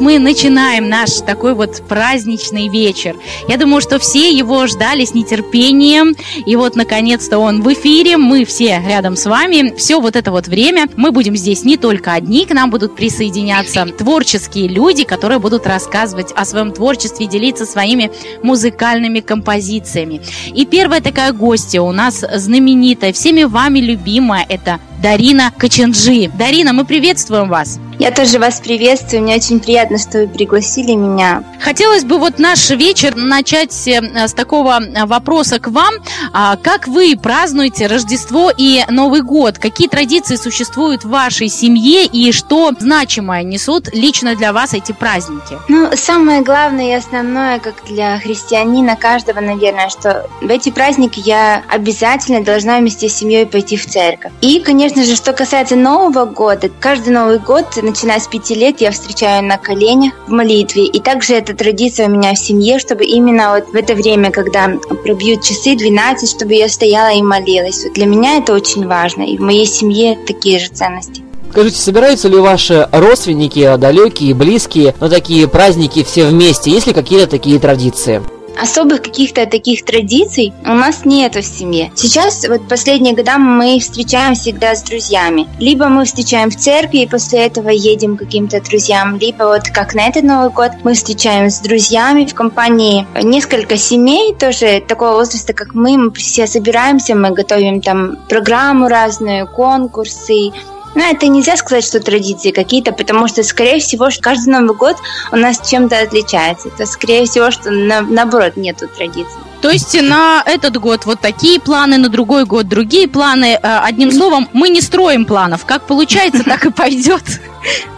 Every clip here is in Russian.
мы начинаем наш такой вот праздничный вечер. Я думаю, что все его ждали с нетерпением. И вот, наконец-то, он в эфире. Мы все рядом с вами. Все вот это вот время мы будем здесь не только одни, к нам будут присоединяться творческие люди, которые будут рассказывать о своем творчестве, делиться своими музыкальными композициями. И первая такая гостья у нас знаменитая, всеми вами любимая, это Дарина Коченджи. Дарина, мы приветствуем вас. Я тоже вас приветствую. Мне очень приятно, что вы пригласили меня. Хотелось бы вот наш вечер начать э, с такого вопроса к вам. А как вы празднуете Рождество и Новый год? Какие традиции существуют в вашей семье и что значимое несут лично для вас эти праздники? Ну, самое главное и основное, как для христианина каждого, наверное, что в эти праздники я обязательно должна вместе с семьей пойти в церковь. И, конечно же, что касается Нового года, каждый Новый год начиная с пяти лет, я встречаю на коленях в молитве. И также эта традиция у меня в семье, чтобы именно вот в это время, когда пробьют часы 12, чтобы я стояла и молилась. Вот для меня это очень важно. И в моей семье такие же ценности. Скажите, собираются ли ваши родственники, далекие, близкие, на такие праздники все вместе? Есть ли какие-то такие традиции? Особых каких-то таких традиций у нас нет в семье. Сейчас, вот последние года мы встречаем всегда с друзьями. Либо мы встречаем в церкви и после этого едем к каким-то друзьям, либо вот как на этот Новый год мы встречаем с друзьями в компании несколько семей тоже такого возраста, как мы. Мы все собираемся, мы готовим там программу разную, конкурсы, ну, это нельзя сказать, что традиции какие-то, потому что, скорее всего, каждый Новый год у нас чем-то отличается. Это, скорее всего, что на, наоборот нету традиций. То есть на этот год вот такие планы, на другой год другие планы. Э, одним словом, мы не строим планов. Как получается, так и пойдет.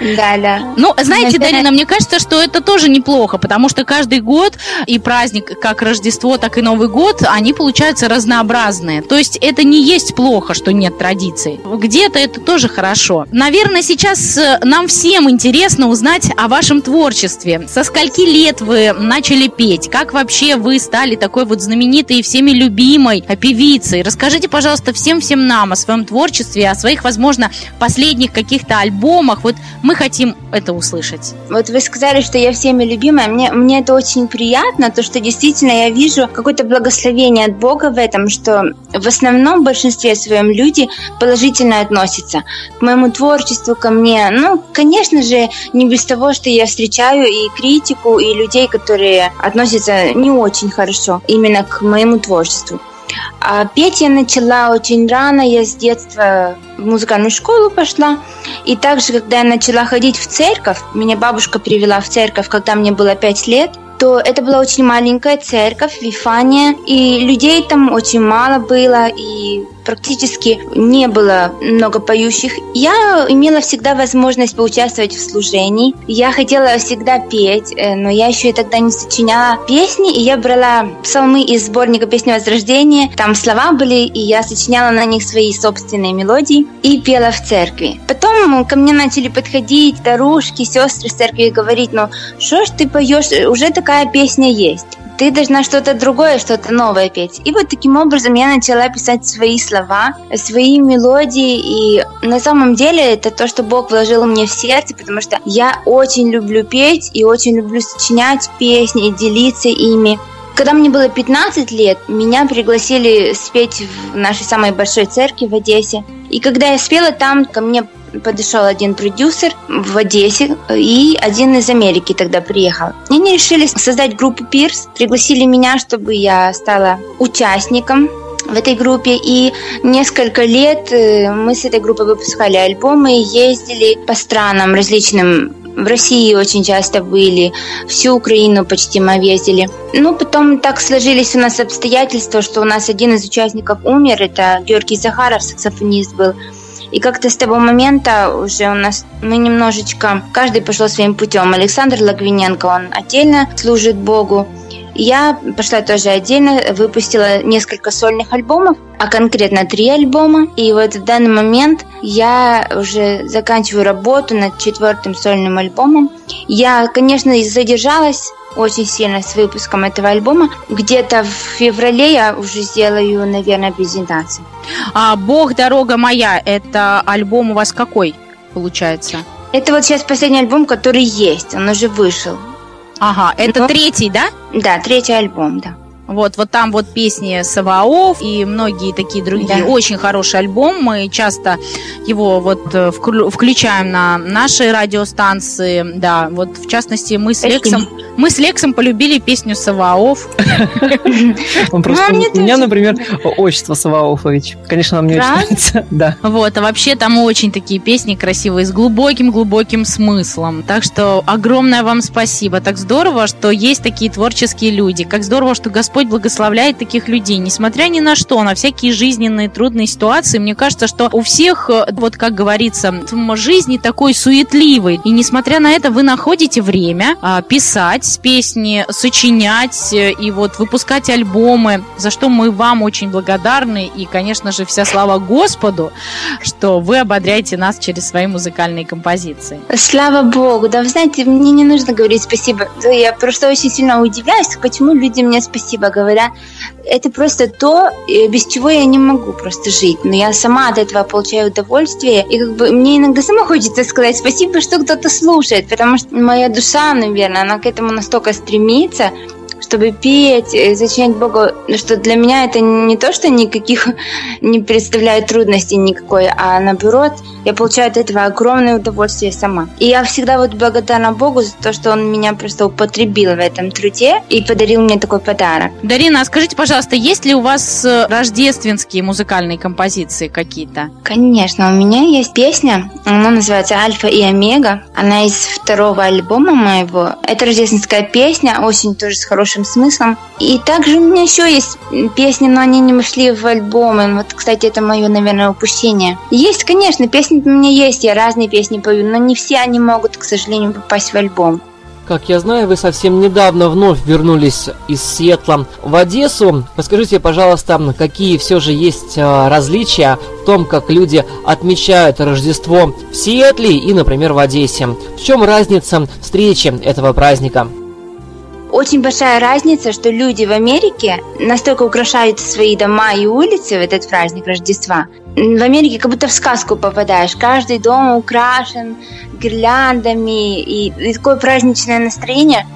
Да, да. Ну, знаете, Дарина, мне кажется, что это тоже неплохо, потому что каждый год и праздник, как Рождество, так и Новый год, они получаются разнообразные. То есть это не есть плохо, что нет традиций. Где-то это тоже хорошо. Наверное, сейчас э, нам всем интересно узнать о вашем творчестве. Со скольки лет вы начали петь? Как вообще вы стали такой вот знаменитой и всеми любимой певицей? Расскажите, пожалуйста, всем-всем нам о своем творчестве, о своих, возможно, последних каких-то альбомах. Вот мы хотим это услышать. Вот вы сказали, что я всеми любимая. Мне, мне это очень приятно, то, что действительно я вижу какое-то благословение от Бога в этом, что в основном в большинстве своем люди положительно относятся к моему творчеству, ко мне. Ну, конечно же, не без того, что я встречаю и критику, и людей, которые относятся не очень хорошо именно к моему творчеству. А петь я начала очень рано, я с детства в музыкальную школу пошла. И также, когда я начала ходить в церковь, меня бабушка привела в церковь, когда мне было пять лет, то это была очень маленькая церковь, Вифания, и людей там очень мало было, и практически не было много поющих. Я имела всегда возможность поучаствовать в служении. Я хотела всегда петь, э, но я еще и тогда не сочиняла песни, и я брала псалмы из сборника «Песни Возрождения». Там слова были, и я сочиняла на них свои собственные мелодии и пела в церкви. Потом ко мне начали подходить старушки, сестры с церкви и говорить, ну, что ж ты поешь, уже такая песня есть ты должна что-то другое, что-то новое петь. И вот таким образом я начала писать свои слова, свои мелодии, и на самом деле это то, что Бог вложил мне в сердце, потому что я очень люблю петь и очень люблю сочинять песни делиться ими. Когда мне было 15 лет, меня пригласили спеть в нашей самой большой церкви в Одессе. И когда я спела там, ко мне подошел один продюсер в Одессе и один из Америки тогда приехал. И они решили создать группу Пирс, пригласили меня, чтобы я стала участником в этой группе. И несколько лет э, мы с этой группой выпускали альбомы, ездили по странам различным в России очень часто были, всю Украину почти мы объездили. Ну, потом так сложились у нас обстоятельства, что у нас один из участников умер, это Георгий Захаров, саксофонист был. И как-то с того момента уже у нас мы немножечко, каждый пошел своим путем. Александр Лагвиненко, он отдельно служит Богу. Я пошла тоже отдельно, выпустила несколько сольных альбомов, а конкретно три альбома. И вот в данный момент я уже заканчиваю работу над четвертым сольным альбомом. Я, конечно, задержалась очень сильно с выпуском этого альбома. Где-то в феврале я уже сделаю, наверное, презентацию. А «Бог, дорога моя» – это альбом у вас какой получается? Это вот сейчас последний альбом, который есть, он уже вышел. Ага, это Ну, третий, да? Да, третий альбом, да. Вот, вот там вот песни Саваоф и многие такие другие. Да. Очень хороший альбом. Мы часто его вот э, вклю- включаем на наши радиостанции. Да, вот в частности мы с Спасибо. Лексом, мы с Лексом полюбили песню Саваоф. Он просто... Мне У меня, например, отчество Саваофович. Конечно, нам не очень нравится. Да. Вот, а вообще там очень такие песни красивые, с глубоким-глубоким смыслом. Так что огромное вам спасибо. Так здорово, что есть такие творческие люди. Как здорово, что Господь благословляет таких людей. Несмотря ни на что, на всякие жизненные трудные ситуации, мне кажется, что у всех, э, вот как говорится, в жизни такой суетливый. И несмотря на это, вы находите время а, писать песни, сочинять э, и вот выпускать альбомы, за что мы вам очень благодарны. И, конечно же, вся слава Господу, что вы ободряете нас через свои музыкальные композиции. Слава Богу, да, вы знаете, мне не нужно говорить спасибо. Я просто очень сильно удивляюсь, почему люди мне спасибо говорят. Это просто то, э, без чего я не могу просто жить. Но я сама от этого получаю удовольствие. И как бы мне иногда сама хочется сказать спасибо, что кто-то слушает, потому что моя душа, наверное, она к этому настолько стремится, чтобы петь, э, зачинять Богу, что для меня это не то, что никаких не представляет трудностей никакой, а наоборот, я получаю от этого огромное удовольствие сама. И я всегда вот благодарна Богу за то, что Он меня просто употребил в этом труде и подарил мне такой подарок. Дарина, а скажите, пожалуйста, есть ли у вас э, рождественские музыкальные композиции какие-то? Конечно, у меня есть песня, она называется «Альфа и Омега». Она из второго альбома моего. Это рождественская песня, очень тоже с хорошим смыслом. И также у меня еще есть песни, но они не вошли в альбомы. Вот, кстати, это мое, наверное, упущение. Есть, конечно, песни у меня есть, я разные песни пою, но не все они могут, к сожалению, попасть в альбом. Как я знаю, вы совсем недавно вновь вернулись из Сиэтла в Одессу. Подскажите, пожалуйста, какие все же есть а, различия в том, как люди отмечают Рождество в Сиэтле и, например, в Одессе? В чем разница встречи этого праздника? Очень большая разница, что люди в Америке настолько украшают свои дома и улицы в этот праздник Рождества. В Америке как будто в сказку попадаешь. Каждый дом украшен гирляндами и, и такое праздничное настроение.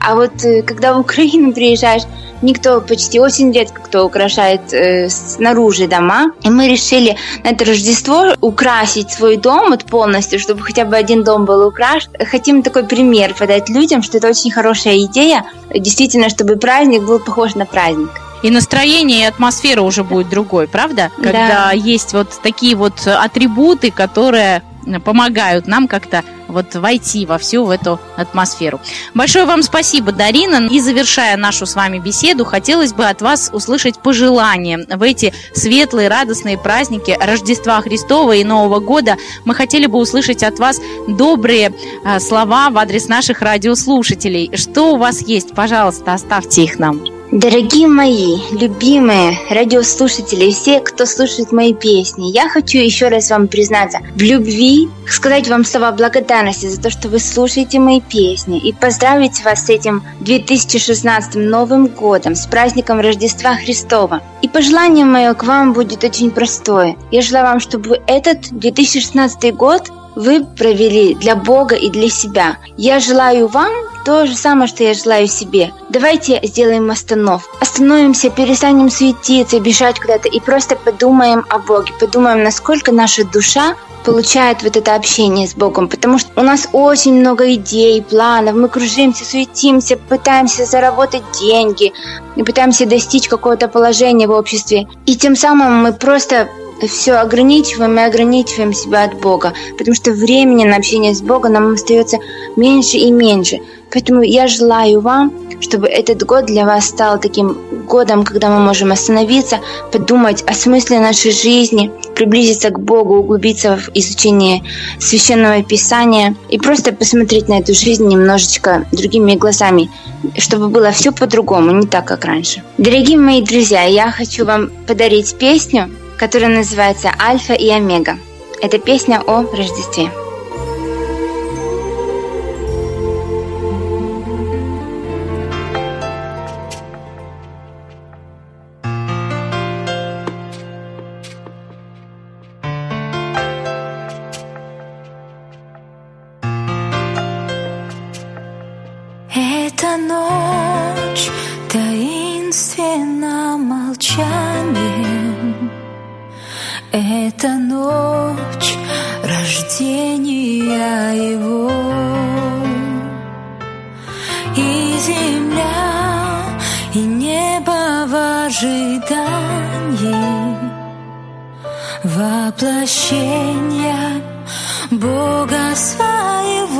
А вот э, когда в Украину приезжаешь, никто почти очень редко кто украшает э, снаружи дома. И мы решили на это Рождество украсить свой дом вот полностью, чтобы хотя бы один дом был украшен. Хотим такой пример подать людям, что это очень хорошая идея, действительно, чтобы праздник был похож на праздник. И настроение, и атмосфера уже будет другой, правда? Да. Когда есть вот такие вот атрибуты, которые помогают нам как-то вот войти во всю эту атмосферу. Большое вам спасибо, Дарина. И завершая нашу с вами беседу, хотелось бы от вас услышать пожелания в эти светлые, радостные праздники Рождества Христова и Нового года. Мы хотели бы услышать от вас добрые а, слова в адрес наших радиослушателей. Что у вас есть? Пожалуйста, оставьте их нам. Дорогие мои, любимые радиослушатели, все, кто слушает мои песни, я хочу еще раз вам признаться в любви, сказать вам слова благодарности за то, что вы слушаете мои песни и поздравить вас с этим 2016 Новым годом, с праздником Рождества Христова. И пожелание мое к вам будет очень простое. Я желаю вам, чтобы этот 2016 год вы провели для Бога и для себя. Я желаю вам то же самое, что я желаю себе. Давайте сделаем остановку. Остановимся, перестанем суетиться, бежать куда-то и просто подумаем о Боге. Подумаем, насколько наша душа получает вот это общение с Богом, потому что у нас очень много идей, планов, мы кружимся, суетимся, пытаемся заработать деньги, мы пытаемся достичь какого-то положения в обществе, и тем самым мы просто все ограничиваем и ограничиваем себя от Бога, потому что времени на общение с Богом нам остается меньше и меньше. Поэтому я желаю вам, чтобы этот год для вас стал таким годом, когда мы можем остановиться, подумать о смысле нашей жизни, приблизиться к Богу, углубиться в изучение священного писания и просто посмотреть на эту жизнь немножечко другими глазами, чтобы было все по-другому, не так, как раньше. Дорогие мои друзья, я хочу вам подарить песню, которая называется «Альфа и Омега». Это песня о Рождестве. Это ночь. Рождения его. И земля, и небо в ожидании воплощения Бога своего.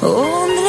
Only